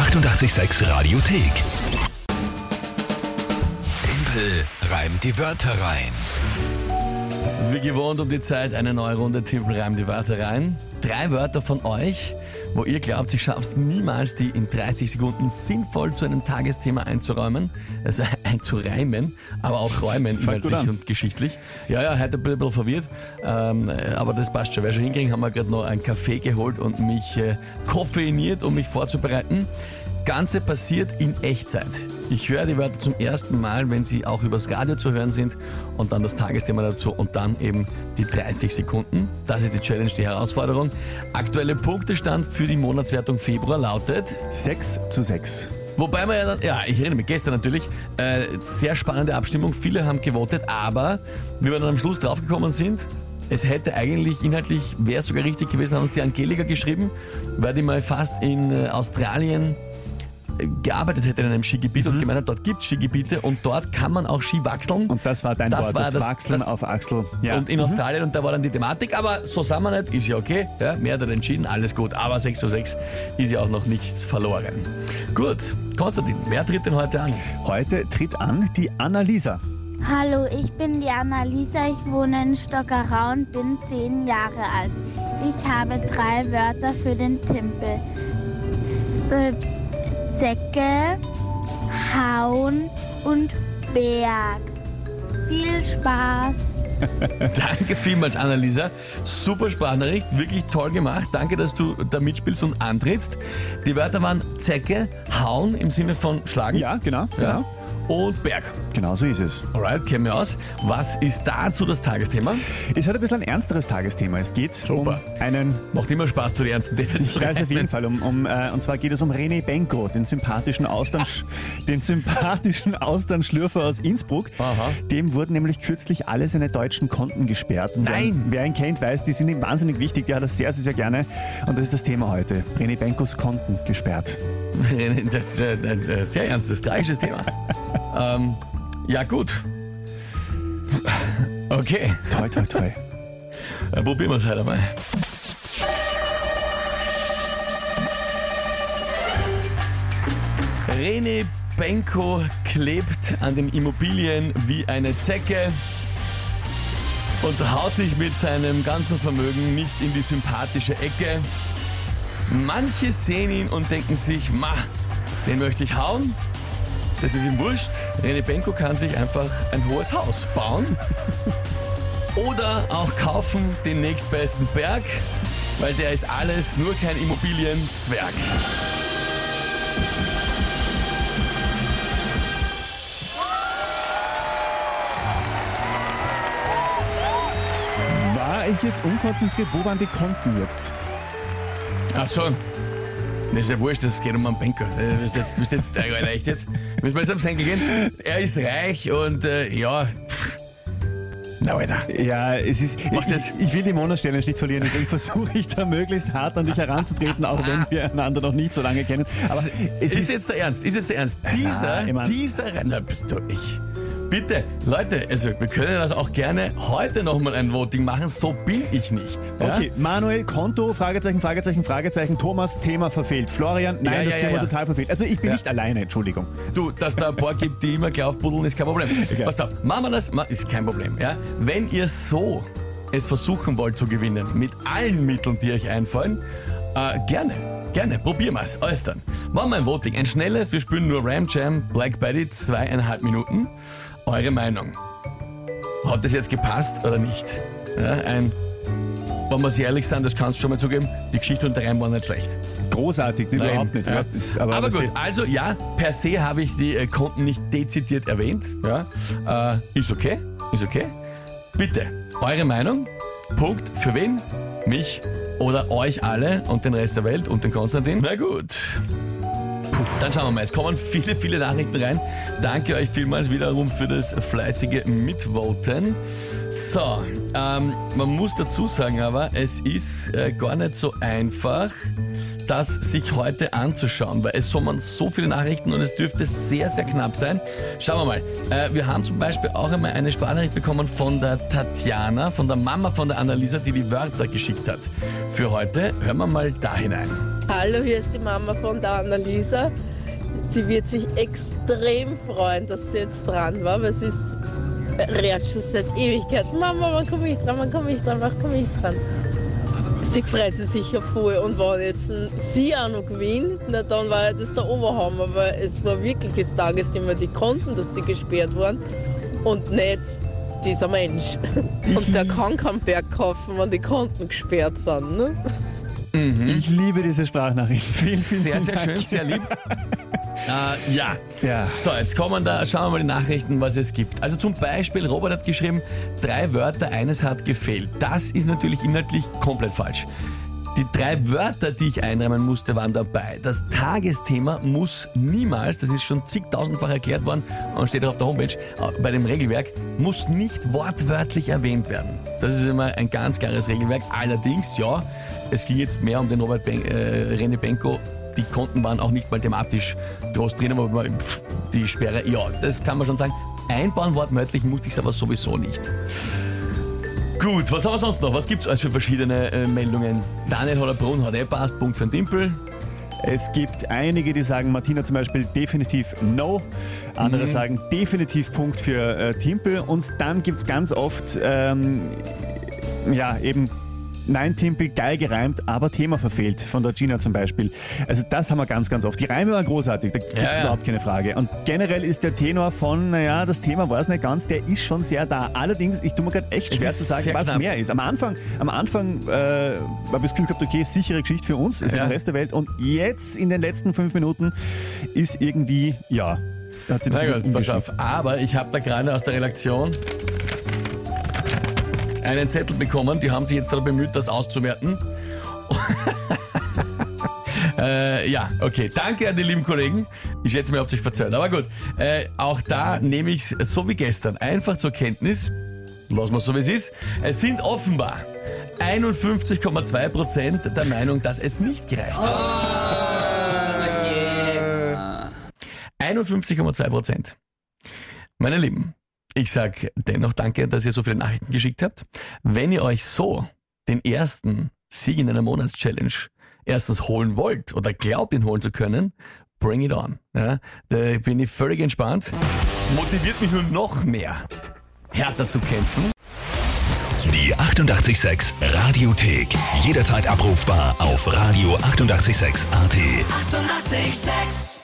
886 Radiothek. Tempel reimt die Wörter rein. Wie gewohnt um die Zeit eine neue Runde Timpel reimt die Wörter rein. Drei Wörter von euch, wo ihr glaubt, ich schaff's niemals, die in 30 Sekunden sinnvoll zu einem Tagesthema einzuräumen, also einzureimen, aber auch räumen inhaltlich und geschichtlich. Ja, ja, heute bin ich ein bisschen verwirrt, ähm, aber das passt schon. Wer schon hinkriegen, haben wir gerade noch einen Kaffee geholt und mich äh, koffeiniert, um mich vorzubereiten. Ganze passiert in Echtzeit. Ich höre die Wörter zum ersten Mal, wenn sie auch übers Radio zu hören sind und dann das Tagesthema dazu und dann eben die 30 Sekunden. Das ist die Challenge, die Herausforderung. Aktuelle Punktestand für die Monatswertung Februar lautet 6 zu 6. Wobei man ja dann, ja, ich erinnere mich, gestern natürlich, äh, sehr spannende Abstimmung, viele haben gewotet, aber wie wir dann am Schluss draufgekommen sind, es hätte eigentlich inhaltlich, wäre sogar richtig gewesen, hat uns die Angelika geschrieben, weil die mal fast in äh, Australien gearbeitet hätte in einem Skigebiet und gemeint hat, dort gibt es Skigebiete und dort kann man auch Ski wachseln. Und das war dein Das Wort, war das, das- Wachseln das- auf Achsel. Ja. Und in Australien, und da war dann die Thematik, aber so sind wir nicht, ist ja okay, ja, mehr hat er entschieden, alles gut, aber 6 zu 6 ist ja auch noch nichts verloren. Gut, Konstantin, wer tritt denn heute an? Heute tritt an die Annalisa. Hallo, ich bin die Annalisa, ich wohne in Stockerau und bin zehn Jahre alt. Ich habe drei Wörter für den Timpel. Z Zecke, Hauen und Berg. Viel Spaß! Danke vielmals, Annalisa. Super Sprachnachricht, wirklich toll gemacht. Danke, dass du da mitspielst und antrittst. Die Wörter waren Zecke, Hauen im Sinne von Schlagen Ja, genau. ja, genau. Und Berg. Genau so ist es. Alright, kennen wir aus. Was ist dazu das Tagesthema? Ist heute ein bisschen ein ernsteres Tagesthema. Es geht Super. um einen Macht immer Spaß, zu den ernsten Themen Ich weiß auf jeden Fall, um, um, äh, und zwar geht es um René Benko, den sympathischen Austern, den sympathischen Austernschlürfer aus Innsbruck. Aha. Dem wurden nämlich kürzlich alle seine deutschen Konten gesperrt. Und Nein! Wer, wer ihn kennt, weiß, die sind ihm wahnsinnig wichtig. Der hat das sehr, sehr, sehr gerne. Und das ist das Thema heute. René Benkos Konten gesperrt. Das ist ein sehr ernstes, tragisches Thema. ähm, ja, gut. Okay, Toi, toi, toi. dann probieren wir es halt einmal. René Benko klebt an den Immobilien wie eine Zecke und haut sich mit seinem ganzen Vermögen nicht in die sympathische Ecke. Manche sehen ihn und denken sich, ma, den möchte ich hauen. Das ist ihm wurscht. René Benko kann sich einfach ein hohes Haus bauen. Oder auch kaufen den nächstbesten Berg, weil der ist alles, nur kein Immobilienzwerg. War ich jetzt unkonzentriert? Wo waren die Konten jetzt? Ach so. Das ist ja wurscht, das geht um einen Banker. Äh, Willst jetzt, willst jetzt, äh, echt jetzt? Müssen wir jetzt am Senkel gehen? Er ist reich und äh, ja. pff. Na, Alter. Ja, es ist. Ich, das? ich will die Monatsstelle nicht verlieren, deswegen versuche ich da möglichst hart an dich heranzutreten, auch wenn wir einander noch nicht so lange kennen. Aber es Ist, ist. jetzt der Ernst? Ist jetzt der Ernst? Dieser, ich mein- dieser, na, bist du ich. Bitte, Leute, also wir können das auch gerne heute nochmal ein Voting machen, so bin ich nicht. Ja? Okay, Manuel, Konto, Fragezeichen, Fragezeichen, Fragezeichen, Thomas, Thema verfehlt. Florian, nein, Ja, das Thema total verfehlt. Also ich bin nicht alleine, Entschuldigung. Du, dass da ein paar gibt, die immer gleich aufbuddeln, ist kein Problem. Okay. Pass auf, machen wir das, ist kein Problem. Ja? Wenn ihr so es versuchen wollt zu gewinnen, mit allen Mitteln, die euch einfallen, äh, gerne, gerne, probieren wir es. Alles dann. Machen wir ein Voting, ein schnelles, wir spielen nur Ram Jam, Black Betty, zweieinhalb Minuten. Eure Meinung. Hat das jetzt gepasst oder nicht? Ja, ein, wenn wir sich ehrlich sind, das kannst du schon mal zugeben, die Geschichte und der Reim waren nicht schlecht. Großartig, Nein. überhaupt nicht. Ja. Ist, aber Aber gut, die- also ja, per se habe ich die äh, Konten nicht dezidiert erwähnt. Ja, äh, ist okay, ist okay. Bitte, eure Meinung. Punkt für wen? Mich oder euch alle und den Rest der Welt und den Konstantin? Na gut. Dann schauen wir mal. Es kommen viele, viele Nachrichten rein. Danke euch vielmals wiederum für das fleißige Mitvoten. So, ähm, man muss dazu sagen aber, es ist äh, gar nicht so einfach, das sich heute anzuschauen, weil es kommen so viele Nachrichten und es dürfte sehr, sehr knapp sein. Schauen wir mal. Äh, wir haben zum Beispiel auch einmal eine Sprachnachricht bekommen von der Tatjana, von der Mama von der Annalisa, die die Wörter geschickt hat für heute. Hören wir mal da hinein. Hallo, hier ist die Mama von der Annalisa. Sie wird sich extrem freuen, dass sie jetzt dran war, weil sie ist redet schon seit Ewigkeiten. Mama, wann komme ich dran, wann komme ich dran, wann komme ich dran? Sie freut sich sicher voll und wenn jetzt sie auch noch gewinnt, na, dann war ja das der Oberhammer, weil es war wirklich das Tagesthema, die konnten, dass sie gesperrt waren und nicht dieser Mensch. Und der kann keinen Berg kaufen, wenn die Konten gesperrt sind. Ne? Ich liebe diese Sprachnachricht. Vielen, vielen, Sehr, vielen sehr Dank. schön, sehr lieb. äh, ja. Ja. So, jetzt kommen da, schauen wir mal die Nachrichten, was es gibt. Also zum Beispiel, Robert hat geschrieben, drei Wörter, eines hat gefehlt. Das ist natürlich inhaltlich komplett falsch. Die drei Wörter, die ich einreimen musste, waren dabei. Das Tagesthema muss niemals, das ist schon zigtausendfach erklärt worden und steht auch auf der Homepage, äh, bei dem Regelwerk, muss nicht wortwörtlich erwähnt werden. Das ist immer ein ganz klares Regelwerk. Allerdings, ja, es ging jetzt mehr um den Robert ben, äh, René Benko. Die Konten waren auch nicht mal thematisch groß drin, aber pff, die Sperre, ja, das kann man schon sagen. Einbauen wortwörtlich musste ich es aber sowieso nicht. Gut, was haben wir sonst noch? Was gibt es alles für verschiedene äh, Meldungen? Daniel Hollerbrunn hat eh passt, Punkt für den Dimpel. Es gibt einige, die sagen, Martina zum Beispiel definitiv No. Andere sagen definitiv Punkt für äh, Timpel. Und dann gibt es ganz oft, ähm, ja, eben Nein, Timpel, geil gereimt, aber Thema verfehlt, von der Gina zum Beispiel. Also das haben wir ganz, ganz oft. Die Reime waren großartig, da gibt es Ja, ja. überhaupt keine Frage. Und generell ist der Tenor von, naja, das Thema war es nicht ganz, der ist schon sehr da. Allerdings, ich tue mir gerade echt schwer zu sagen, was knapp. mehr ist. Am Anfang, am Anfang äh, habe ich das Gefühl gehabt, okay, sichere Geschichte für uns, für Ja. den Rest der Welt. Und jetzt in den letzten fünf Minuten ist irgendwie, ja, hat sich das Na gut, pass auf. Aber ich habe da gerade aus der Redaktion einen Zettel bekommen. Die haben sich jetzt darum bemüht, das auszuwerten. äh, ja, okay. Danke an die lieben Kollegen. Ich schätze, mir habt euch verzeiht. Aber gut, äh, auch da nehme ich es so wie gestern einfach zur Kenntnis. Lassen wir so, wie es ist. Es sind offenbar 51,2 Prozent der Meinung, dass es nicht gereicht hat. 51,2 Prozent. Meine Lieben, ich sag dennoch danke, dass ihr so viele Nachrichten geschickt habt. Wenn ihr euch so den ersten Sieg in einer Monatschallenge erstens holen wollt oder glaubt, ihn holen zu können, bring it on. Ja, da bin ich völlig entspannt. Motiviert mich nur noch mehr, härter zu kämpfen. Die 886 Radiothek. Jederzeit abrufbar auf radio886.at. 886! 886